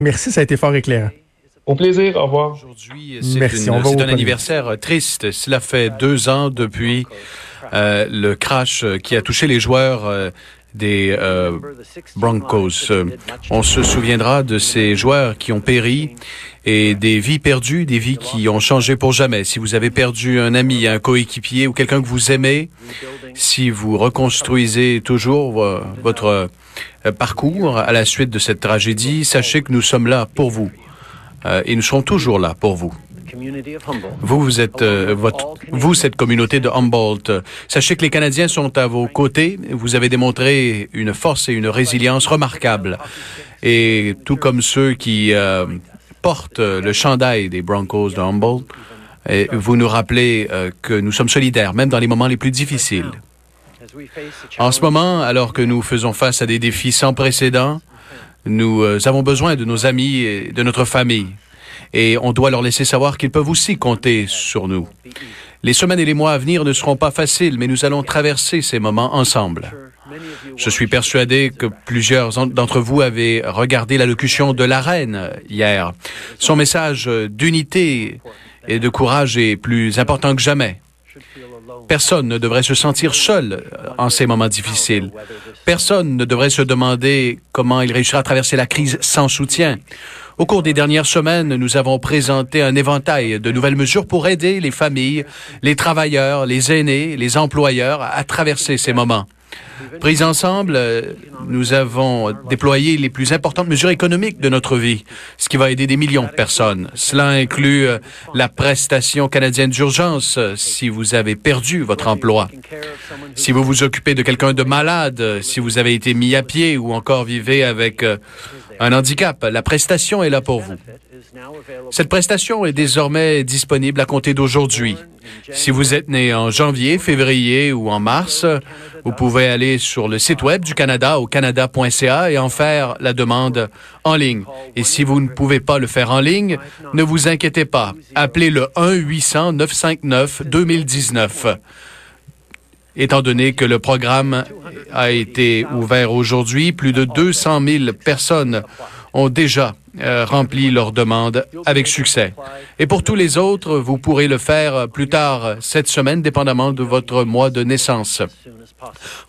Merci, ça a été fort éclairant. Au plaisir, au revoir. Aujourd'hui, c'est un anniversaire euh, triste. Cela fait deux ans depuis euh, le crash euh, qui a touché les joueurs euh, des euh, Broncos. On se souviendra de ces joueurs qui ont péri et des vies perdues, des vies qui ont changé pour jamais. Si vous avez perdu un ami, un coéquipier ou quelqu'un que vous aimez, si vous reconstruisez toujours euh, votre euh, parcours à la suite de cette tragédie, sachez que nous sommes là pour vous. Euh, et nous serons toujours là pour vous. Vous, vous êtes, euh, vous, cette communauté de Humboldt. euh, Sachez que les Canadiens sont à vos côtés. Vous avez démontré une force et une résilience remarquables. Et tout comme ceux qui euh, portent euh, le chandail des Broncos de Humboldt, vous nous rappelez euh, que nous sommes solidaires, même dans les moments les plus difficiles. En ce moment, alors que nous faisons face à des défis sans précédent, nous euh, avons besoin de nos amis et de notre famille. Et on doit leur laisser savoir qu'ils peuvent aussi compter sur nous. Les semaines et les mois à venir ne seront pas faciles, mais nous allons traverser ces moments ensemble. Je suis persuadé que plusieurs en- d'entre vous avaient regardé l'allocution de la reine hier. Son message d'unité et de courage est plus important que jamais. Personne ne devrait se sentir seul en ces moments difficiles. Personne ne devrait se demander comment il réussira à traverser la crise sans soutien. Au cours des dernières semaines, nous avons présenté un éventail de nouvelles mesures pour aider les familles, les travailleurs, les aînés, les employeurs à traverser ces moments. Pris ensemble, euh, nous avons déployé les plus importantes mesures économiques de notre vie, ce qui va aider des millions de personnes. Cela inclut euh, la prestation canadienne d'urgence euh, si vous avez perdu votre emploi. Si vous vous occupez de quelqu'un de malade, si vous avez été mis à pied ou encore vivez avec un handicap, la prestation est là pour vous. Cette prestation est désormais disponible à compter d'aujourd'hui. Si vous êtes né en janvier, février ou en mars, vous pouvez aller sur le site web du Canada au canada.ca et en faire la demande en ligne. Et si vous ne pouvez pas le faire en ligne, ne vous inquiétez pas. Appelez le 1-800-959-2019. Étant donné que le programme a été ouvert aujourd'hui, plus de 200 000 personnes ont déjà euh, rempli leur demande avec succès. Et pour tous les autres, vous pourrez le faire plus tard cette semaine, dépendamment de votre mois de naissance.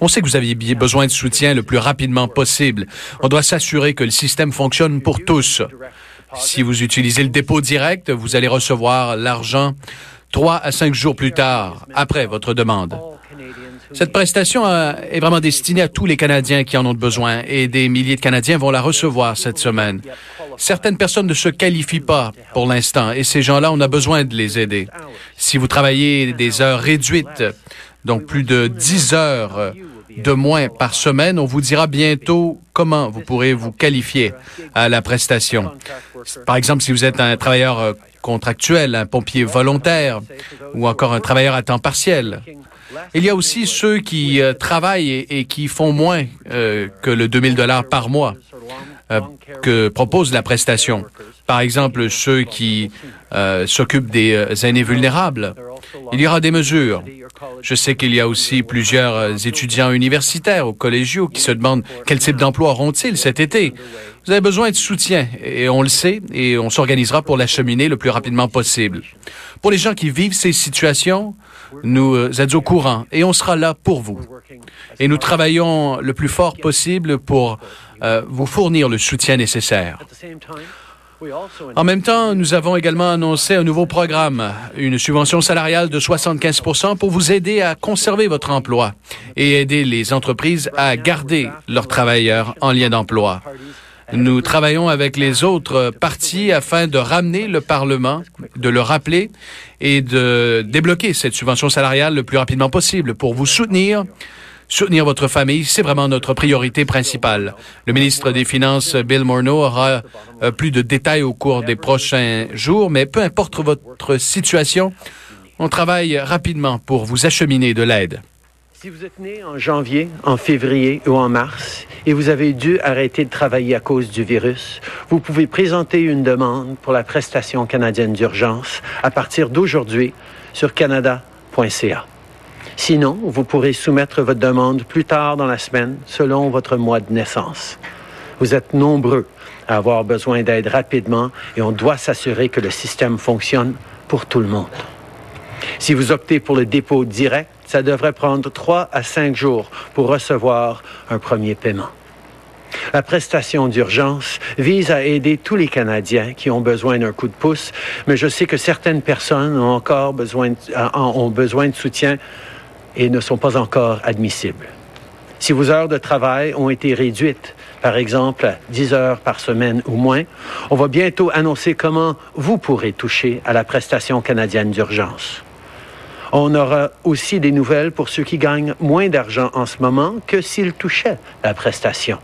On sait que vous aviez besoin de soutien le plus rapidement possible. On doit s'assurer que le système fonctionne pour tous. Si vous utilisez le dépôt direct, vous allez recevoir l'argent trois à cinq jours plus tard, après votre demande. Cette prestation euh, est vraiment destinée à tous les Canadiens qui en ont besoin et des milliers de Canadiens vont la recevoir cette semaine. Certaines personnes ne se qualifient pas pour l'instant et ces gens-là, on a besoin de les aider. Si vous travaillez des heures réduites, donc plus de 10 heures de moins par semaine, on vous dira bientôt comment vous pourrez vous qualifier à la prestation. Par exemple, si vous êtes un travailleur euh, contractuel, un pompier volontaire ou encore un travailleur à temps partiel. Il y a aussi ceux qui euh, travaillent et, qui font moins euh, que le 2000 dollars par mois euh, que propose la prestation. Par exemple, ceux qui s'occupent des aînés vulnérables. Il y aura des mesures. Je sais qu'il y a aussi plusieurs étudiants universitaires ou collégiaux qui se demandent quel type d'emploi auront-ils cet été. Vous avez besoin de soutien et on le sait et on s'organisera pour l'acheminer le plus rapidement possible. Pour les gens qui vivent ces situations, nous euh, êtes au courant et on sera là pour vous. Et nous travaillons le plus fort possible pour euh, vous fournir le soutien nécessaire. En même temps, nous avons également annoncé un nouveau programme, une subvention salariale de 75% pour vous aider à conserver votre emploi et aider les entreprises à garder leurs travailleurs en lien d'emploi. Nous travaillons avec les autres partis afin de ramener le Parlement, de le rappeler et de débloquer cette subvention salariale le plus rapidement possible pour vous soutenir soutenir votre famille, c'est vraiment notre priorité principale. Le ministre des Finances, Bill Morneau, aura euh, plus de détails au cours des prochains jours, mais peu importe votre situation, on travaille rapidement pour vous acheminer de l'aide. Si vous êtes né en janvier, en février ou en mars et vous avez dû arrêter de travailler à cause du virus, vous pouvez présenter une demande pour la prestation canadienne d'urgence à partir d'aujourd'hui sur canada.ca. Sinon, vous pourrez soumettre votre demande plus tard dans la semaine selon votre mois de naissance. Vous êtes nombreux à avoir besoin d'aide rapidement et on doit s'assurer que le système fonctionne pour tout le monde. Si vous optez pour le dépôt direct, ça devrait prendre trois à cinq jours pour recevoir un premier paiement. La prestation d'urgence vise à aider tous les Canadiens qui ont besoin d'un coup de pouce, mais je sais que certaines personnes ont encore besoin de, ont besoin de soutien et ne sont pas encore admissibles. Si vos heures de travail ont été réduites, par exemple à 10 heures par semaine ou moins, on va bientôt annoncer comment vous pourrez toucher à la prestation canadienne d'urgence. On aura aussi des nouvelles pour ceux qui gagnent moins d'argent en ce moment que s'ils touchaient la prestation.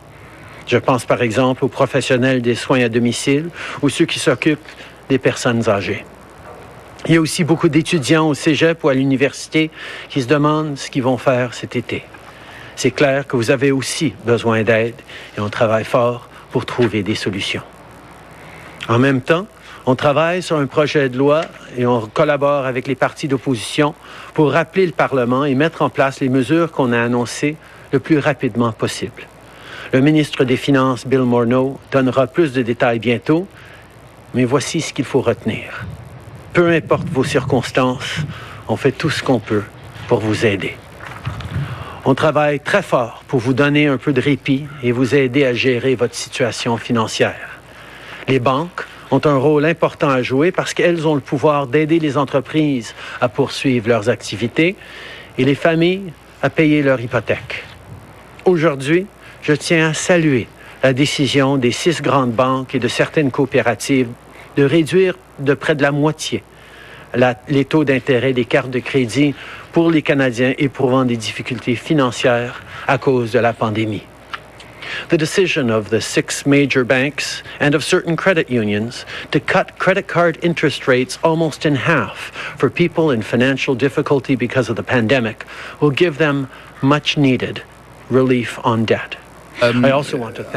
Je pense par exemple aux professionnels des soins à domicile ou ceux qui s'occupent des personnes âgées. Il y a aussi beaucoup d'étudiants au cégep ou à l'université qui se demandent ce qu'ils vont faire cet été. C'est clair que vous avez aussi besoin d'aide et on travaille fort pour trouver des solutions. En même temps, on travaille sur un projet de loi et on collabore avec les partis d'opposition pour rappeler le Parlement et mettre en place les mesures qu'on a annoncées le plus rapidement possible. Le ministre des Finances, Bill Morneau, donnera plus de détails bientôt, mais voici ce qu'il faut retenir. Peu importe vos circonstances, on fait tout ce qu'on peut pour vous aider. On travaille très fort pour vous donner un peu de répit et vous aider à gérer votre situation financière. Les banques ont un rôle important à jouer parce qu'elles ont le pouvoir d'aider les entreprises à poursuivre leurs activités et les familles à payer leur hypothèque. Aujourd'hui, je tiens à saluer la décision des six grandes banques et de certaines coopératives de réduire de près de la moitié les taux d'intérêt des cartes de crédit pour les Canadiens éprouvant des difficultés financières à cause de la pandémie. The decision of the six major banks and of certain credit unions to cut credit card interest rates almost in half for people in financial difficulty because of the pandemic will give them much needed relief on debt. Euh,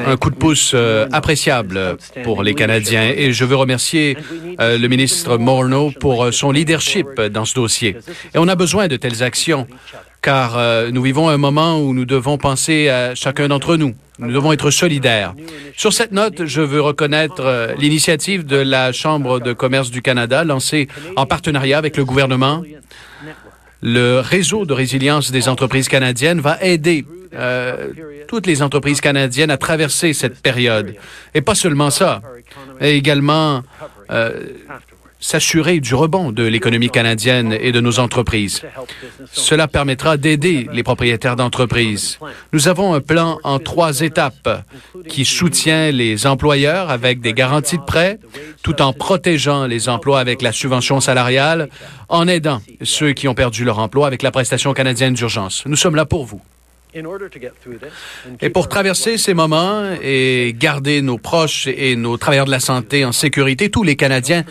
un coup de pouce euh, appréciable pour les Canadiens et je veux remercier euh, le ministre Morneau pour son leadership dans ce dossier. Et on a besoin de telles actions car nous vivons un moment où nous devons penser à chacun d'entre nous. Nous devons être solidaires. Sur cette note, je veux reconnaître l'initiative de la Chambre de commerce du Canada lancée en partenariat avec le gouvernement. Le réseau de résilience des entreprises canadiennes va aider euh, toutes les entreprises canadiennes à traverser cette période. Et pas seulement ça, mais également euh, s'assurer du rebond de l'économie canadienne et de nos entreprises. Cela permettra d'aider les propriétaires d'entreprises. Nous avons un plan en trois étapes qui soutient les employeurs avec des garanties de prêt, tout en protégeant les emplois avec la subvention salariale, en aidant ceux qui ont perdu leur emploi avec la prestation canadienne d'urgence. Nous sommes là pour vous. Et pour traverser ces moments et garder nos proches et nos travailleurs de la santé en sécurité, tous les Canadiens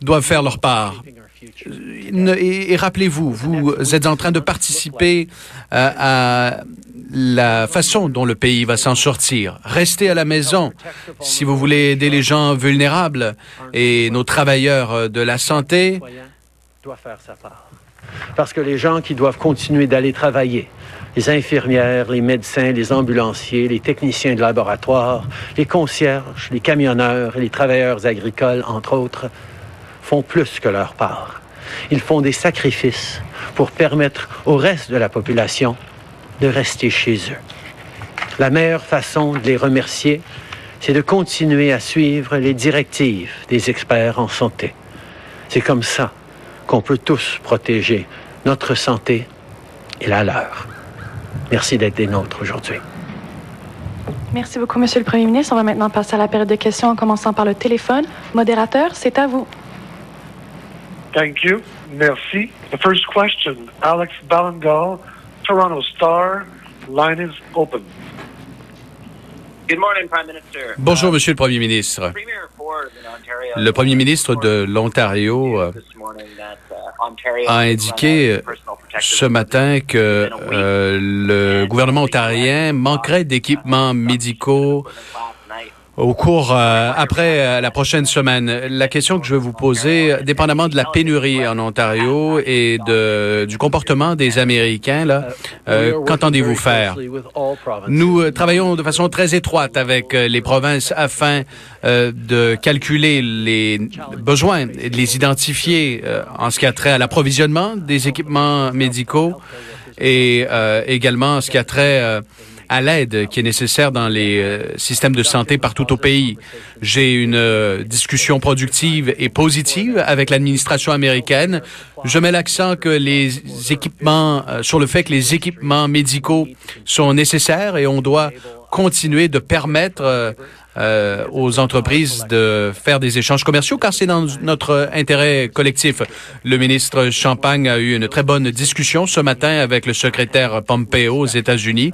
doivent faire leur part. Et, rappelez-vous, vous êtes en train de participer à, euh, à la façon dont le pays va s'en sortir. Restez à la maison si vous voulez aider les gens vulnérables et nos travailleurs de la santé. Parce que les gens qui doivent continuer d'aller travailler, les infirmières, les médecins, les ambulanciers, les techniciens de laboratoire, les concierges, les camionneurs et les travailleurs agricoles, entre autres, font plus que leur part. Ils font des sacrifices pour permettre au reste de la population de rester chez eux. La meilleure façon de les remercier, c'est de continuer à suivre les directives des experts en santé. C'est comme ça qu'on peut tous protéger notre santé et la leur. Merci d'être des nôtres aujourd'hui. Merci beaucoup, Monsieur le Premier ministre. On va maintenant passer à la période de questions en commençant par le téléphone. Modérateur, c'est à vous. Thank you. Merci. The first question, Alex Ballingal, Toronto Star. Line is open. Good morning, Prime Minister. Bonjour, Monsieur le Premier ministre. Le Premier ministre de l'Ontario uh, a indiqué ce matin que euh, le gouvernement ontarien manquerait d'équipements médicaux au cours euh, après euh, la prochaine semaine. La question que je vais vous poser, dépendamment de la pénurie en Ontario et de, du comportement des Américains, euh, qu'entendez-vous faire? Nous euh, travaillons de façon très étroite avec les provinces afin de calculer les besoins et de les identifier en ce qui a trait à l'approvisionnement des équipements médicaux et également en ce qui a trait à l'aide qui est nécessaire dans les euh, systèmes de santé partout au pays. J'ai une euh, discussion productive et positive avec l'administration américaine. Je mets l'accent que les équipements, euh, sur le fait que les équipements médicaux sont nécessaires et on doit continuer de permettre euh, euh, aux entreprises de faire des échanges commerciaux car c'est dans notre intérêt collectif. Le ministre Champagne a eu une très bonne discussion ce matin avec le secrétaire Pompeo aux États-Unis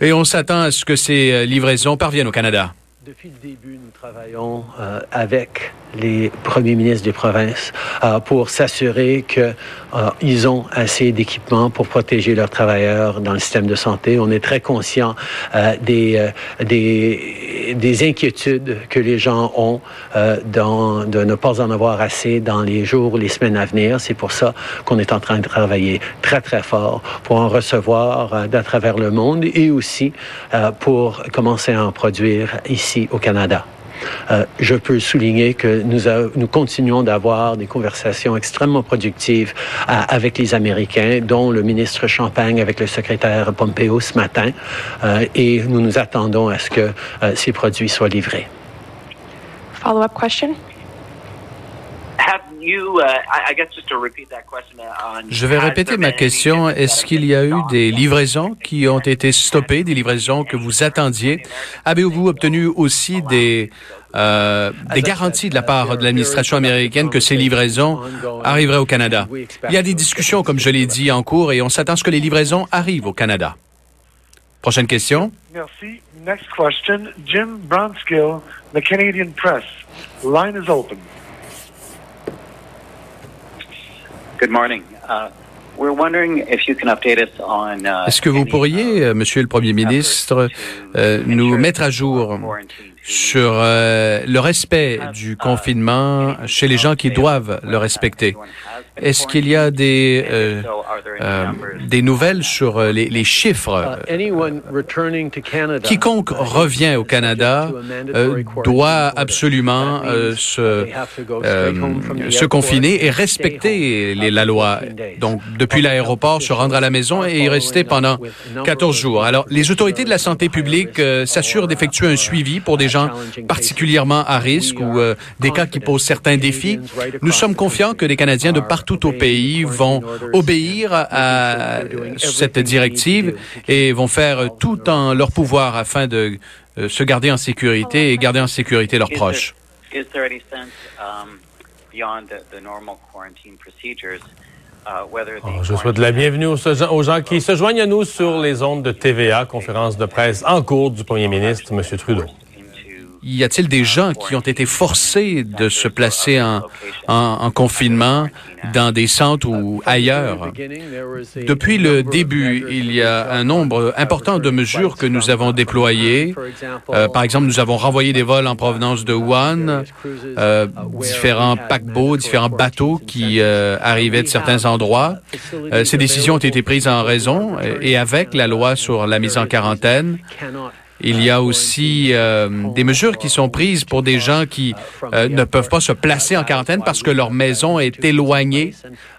et on s'attend à ce que ces euh, livraisons parviennent au Canada. Depuis le début, nous travaillons euh, avec les premiers ministres des provinces euh, pour s'assurer qu'ils ont assez d'équipements pour protéger leurs travailleurs dans le système de santé. On est très conscient euh, des, euh, des, des inquiétudes que les gens ont euh, dans, de ne pas en avoir assez dans les jours ou les semaines à venir. C'est pour ça qu'on est en train de travailler très, très fort pour en recevoir euh, d'à travers le monde et aussi euh, pour commencer à en produire ici au Canada. Euh, je peux souligner que nous, continuons d'avoir des conversations extrêmement productives euh, avec les Américains, dont le ministre Champagne avec le secrétaire Pompeo ce matin, euh, et nous nous attendons à ce que ces produits soient livrés. Follow-up question? Je vais répéter ma question. Est-ce qu'il y a eu des livraisons qui ont été stoppées, des livraisons que vous attendiez? Avez-vous obtenu aussi des, euh, des garanties de la part de l'administration américaine que ces livraisons arriveraient au Canada? Il y a des discussions, comme je l'ai dit, en cours et on s'attend à ce que les livraisons arrivent au Canada. Prochaine question. Merci. Next question. Jim Bronskill, the Canadian Press. Line is open. Good morning. Uh, we're wondering if you can update us on. Uh, Est-ce que vous pourriez, euh, Monsieur le Premier ministre, euh, nous mettre à jour sur euh, le respect du confinement chez les gens qui doivent le respecter? Est-ce qu'il y a des, euh, euh, des nouvelles sur les, les chiffres? Canada, Quiconque revient au Canada doit absolument se, se confiner et respecter les- la loi. Donc, depuis l'aéroport, se rendre à la maison et y rester pendant 14 jours. Alors, les autorités de la santé publique s'assurent d'effectuer un suivi pour des gens particulièrement à risque ou euh, des cas qui posent certains défis. Nous sommes confiants que les Canadiens de partout au pays vont obéir à cette directive et vont faire tout en leur pouvoir afin de euh, se garder en sécurité et garder en sécurité leurs proches. Um? Uh, Oh, Je souhaite la bienvenue aux, aux gens qui se joignent à nous sur les ondes de TVA, conférence de presse en cours du premier ministre, M. Trudeau. Y a-t-il des gens qui ont été forcés de se placer en, en- en confinement dans des centres ou ailleurs? Depuis le début, il y a un nombre important de mesures que nous avons déployées. Euh, par exemple, nous avons renvoyé des vols en provenance de Wuhan, euh, différents paquebots, différents bateaux qui euh, arrivaient de certains endroits. Euh, ces décisions ont été prises en raison et avec la loi sur la mise en quarantaine. Il y a aussi euh, des mesures qui sont prises pour des gens qui euh, ne peuvent pas se placer en quarantaine parce que leur maison est éloignée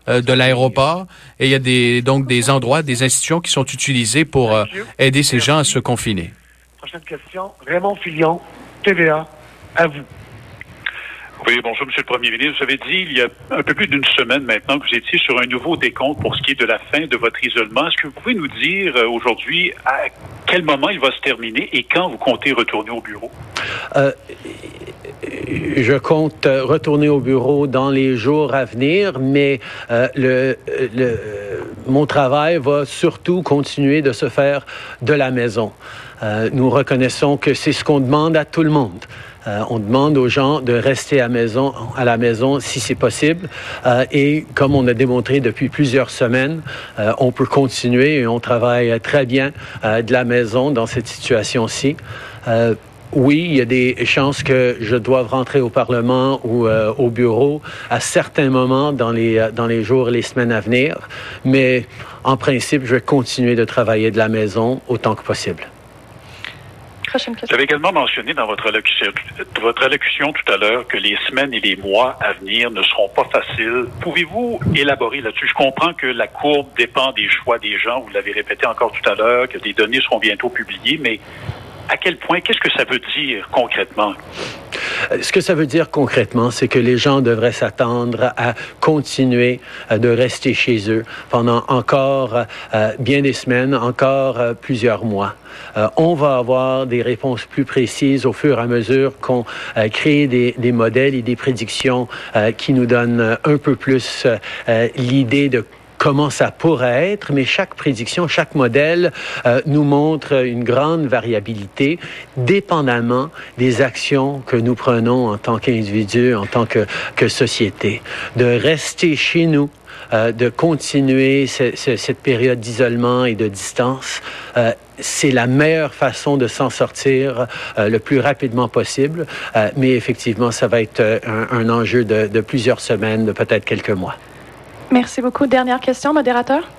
euh, de l'aéroport. Et il y a des, donc des endroits, des institutions qui sont utilisées pour euh, aider ces gens à se confiner. Prochaine question. Raymond Filion, TVA. À vous. Oui, bonjour, Monsieur le Premier ministre. Vous avez dit il y a un peu plus d'une semaine maintenant que vous étiez sur un nouveau décompte pour ce qui est de la fin de votre isolement. Est-ce que vous pouvez nous dire euh, aujourd'hui à quel moment il va se terminer et quand vous comptez retourner au bureau? Euh, je compte retourner au bureau dans les jours à venir, mais euh, le, mon travail va surtout continuer de se faire de la maison. Euh, nous reconnaissons que c'est ce qu'on demande à tout le monde. Euh, on demande aux gens de rester à, maison, à la maison si c'est possible. Euh, et comme on a démontré depuis plusieurs semaines, euh, on peut continuer et on travaille très bien euh, de la maison dans cette situation-ci. Euh, oui, il y a des chances que je doive rentrer au Parlement ou euh, au bureau à certains moments dans les, euh, dans les jours et les semaines à venir, mais en principe, je vais continuer de travailler de la maison autant que possible. Vous avez également mentionné dans votre allocution, votre allocution tout à l'heure que les semaines et les mois à venir ne seront pas faciles. Pouvez-vous élaborer là-dessus? Je comprends que la courbe dépend des choix des gens. Vous l'avez répété encore tout à l'heure, que des données seront bientôt publiées, mais à quel point, qu'est-ce que ça veut dire concrètement? Euh, Ce que ça veut dire concrètement, c'est que les gens devraient s'attendre à continuer euh, de rester chez eux pendant encore euh, bien des semaines, encore plusieurs mois. On va avoir des réponses plus précises au fur et à mesure qu'on crée des, modèles et des prédictions qui nous donnent un peu plus l'idée de comment ça pourrait être, mais chaque prédiction, chaque modèle euh, nous montre une grande variabilité, dépendamment des actions que nous prenons en tant qu'individus, en tant que, que société. De rester chez nous, euh, de continuer ce- ce- cette période d'isolement et de distance, euh, c'est la meilleure façon de s'en sortir euh, le plus rapidement possible. Euh, mais effectivement, ça va être euh, un, un enjeu de, de plusieurs semaines, de peut-être quelques mois. Merci beaucoup. Dernière question, modérateur.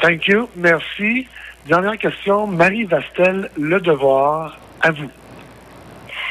Thank you. Merci. Dernière question, Marie Vastel, Le Devoir, à vous.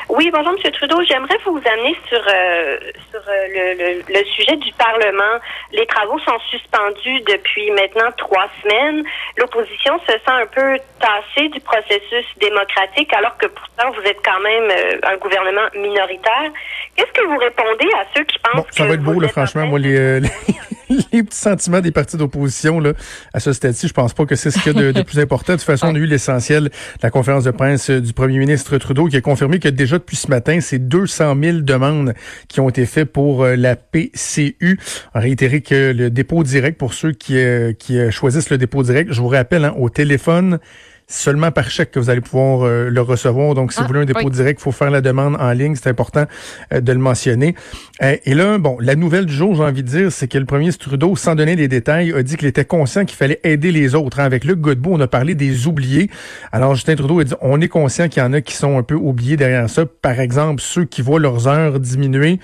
Oui, bonjour, M. Trudeau. J'aimerais vous amener sur, euh, sur euh, le, le, le sujet du Parlement. Les travaux sont suspendus depuis maintenant trois semaines. L'opposition se sent un peu tassée du processus démocratique, alors que pourtant vous êtes quand même euh, un gouvernement minoritaire. Qu'est-ce que vous répondez à ceux qui pensent Bon, ça que va être beau, là, franchement. Moi, les, euh, les, les petits sentiments des partis d'opposition, là, à ce stade-ci, je pense pas que c'est ce qu'il y a de, de plus important. De toute façon, on a eu l'essentiel de la conférence de presse euh, du premier ministre Trudeau qui a confirmé que déjà depuis ce matin, c'est 200 000 demandes qui ont été faites pour euh, la PCU. On a réitéré que le dépôt direct, pour ceux qui, euh, qui euh, choisissent le dépôt direct, je vous rappelle, hein, au téléphone, seulement par chèque que vous allez pouvoir euh, le recevoir. Donc, si Ah, vous voulez un dépôt oui. direct, il faut faire la demande en ligne. C'est important euh, de le mentionner. Euh, et là, bon, la nouvelle du jour, j'ai envie de dire, c'est que le premier Trudeau, sans donner les détails, a dit qu'il était conscient qu'il fallait aider les autres. hein. Avec Luc Godbout, on a parlé des oubliés. Alors, Justin Trudeau a dit, on est conscient qu'il y en a qui sont un peu oubliés derrière ça. Par exemple, ceux qui voient leurs heures diminuer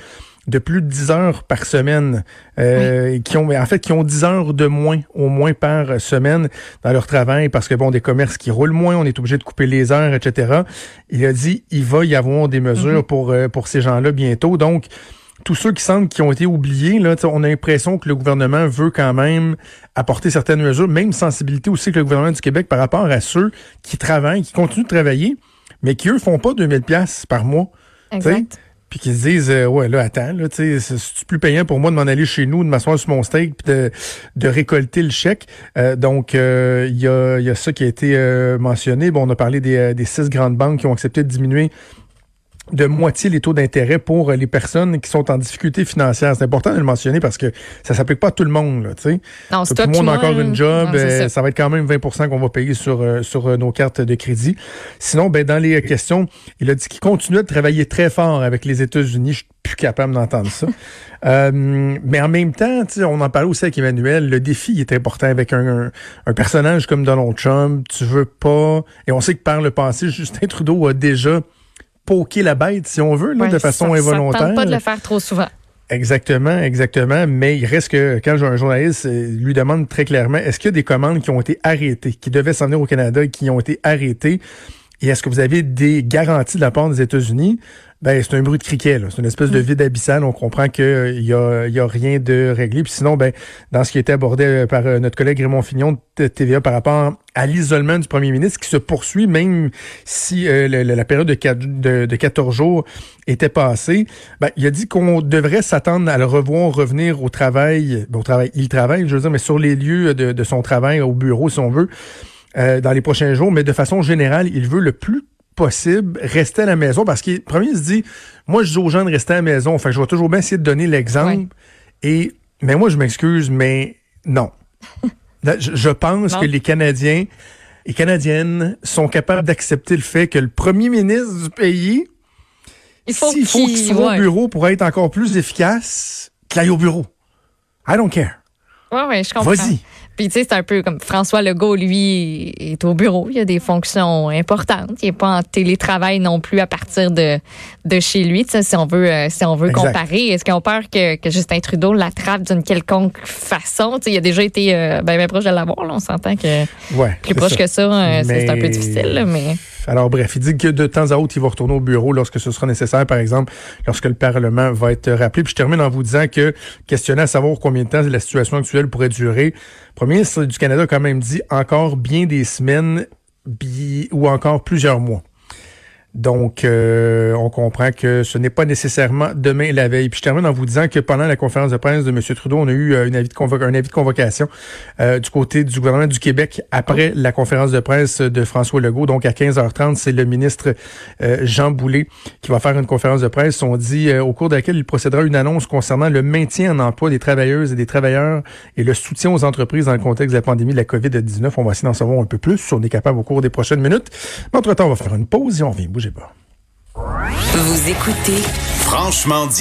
de plus de 10 heures par semaine, euh, qui ont en fait qui ont 10 heures de moins au moins par semaine dans leur travail parce que bon des commerces qui roulent moins, on est obligé de couper les heures, etc. Il a dit il va y avoir des mesures pour euh, pour ces gens-là bientôt. Donc tous ceux qui semblent qui ont été oubliés, là, on a l'impression que le gouvernement veut quand même apporter certaines mesures, même sensibilité aussi que le gouvernement du Québec par rapport à ceux qui travaillent, qui continuent de travailler, mais qui eux font pas 2000 pièces par mois. Puis qu'ils se disent, euh, ouais, là, attends, là, tu sais, c'est plus payant pour moi de m'en aller chez nous, de m'asseoir sur mon steak, puis de, de récolter le chèque? Euh, donc, euh, il y, a, y a ça qui a été euh, mentionné. Bon, on a parlé des, euh, des six grandes banques qui ont accepté de diminuer de moitié les taux d'intérêt pour euh, les personnes qui sont en difficulté financière. C'est important de le mentionner parce que ça s'applique pas à tout le monde, là, tu sais. Non, Tout le monde a encore une job, euh, ça. ça va être quand même 20% qu'on va payer sur, euh, sur nos cartes de crédit. Sinon, ben, dans les questions, il a dit qu'il continuait de travailler très fort avec les États-Unis. Je suis plus capable d'entendre ça. Euh, mais en même temps, tu sais, on en parlait aussi avec Emmanuel, le défi est important avec un, un, un personnage comme Donald Trump. Tu veux pas... Et on sait que par le passé, Justin Trudeau a déjà poké la bête, si on veut, là, Ouais, de façon ça- involontaire. Ça pas de le faire trop souvent. Exactement, exactement. Mais il reste que quand un journaliste euh, lui demande très clairement, est-ce qu'il y a des commandes qui ont été arrêtées, qui devaient s'en venir au Canada et qui ont été arrêtées? Et est-ce que vous avez des garanties de la part des États-Unis? Ben, c'est un bruit de criquet, là. C'est une espèce de vide abyssal. On comprend qu'il y a, y a rien de réglé. Puis sinon, ben, dans ce qui a été abordé euh, par euh, notre collègue Raymond Fignon de TVA par rapport à l'isolement du premier ministre qui se poursuit, même si euh, le- la période de, quatre- de, de 14 jours était passée, ben, il a dit qu'on devrait s'attendre à le revoir revenir au travail, ben, au travail, il travaille, je veux dire, mais sur les lieux de, de son travail, au bureau, si on veut, euh, dans les prochains jours, mais de façon générale, il veut le plus possible rester à la maison parce qu'il premier il se dit moi je dis aux gens de rester à la maison fait que je vais toujours bien essayer de donner l'exemple et mais moi je m'excuse mais non Je, je pense Non. que les Canadiens et Canadiennes sont capables d'accepter le fait que le premier ministre du pays, Il faut s'il faut qu'il- qu'il soit ouais. au bureau pour être encore plus efficace, qu'il aille au bureau. I don't care. Ouais, je comprends. Vas-y. Puis, tu sais, c'est un peu comme François Legault, lui, est au bureau. Il a des fonctions importantes. Il n'est pas en télétravail non plus à partir de, de chez lui. Tu sais, si on veut, euh, si on veut Exact. comparer, est-ce qu'on peur que, que Justin Trudeau l'attrape d'une quelconque façon? Tu sais, il a déjà été euh, ben, ben proche de l'avoir. On s'entend que Ouais, plus proche ça. que ça, euh, c'est un peu difficile. là, mais Alors bref, il dit que de temps à autre, il va retourner au bureau lorsque ce sera nécessaire, par exemple, lorsque le Parlement va être rappelé. Puis je termine en vous disant que, questionné à savoir combien de temps la situation actuelle pourrait durer, le premier ministre du Canada a quand même dit encore bien des semaines ou encore plusieurs mois. Donc, euh, on comprend que ce n'est pas nécessairement demain la veille. Puis je termine en vous disant que pendant la conférence de presse de M. Trudeau, on a eu euh, un avis de convocation euh, du côté du gouvernement du Québec après la conférence de presse de François Legault. Donc, à 15h30, c'est le ministre euh, Jean Boulet qui va faire une conférence de presse. On dit au cours de laquelle il procédera une annonce concernant le maintien en emploi des travailleuses et des travailleurs et le soutien aux entreprises dans le contexte de la pandémie de la COVID-19. On va essayer d'en savoir un peu plus si on est capable au cours des prochaines minutes. Mais entre-temps, on va faire une pause et on revient. Bougez pas. Vous écoutez Franchement dit.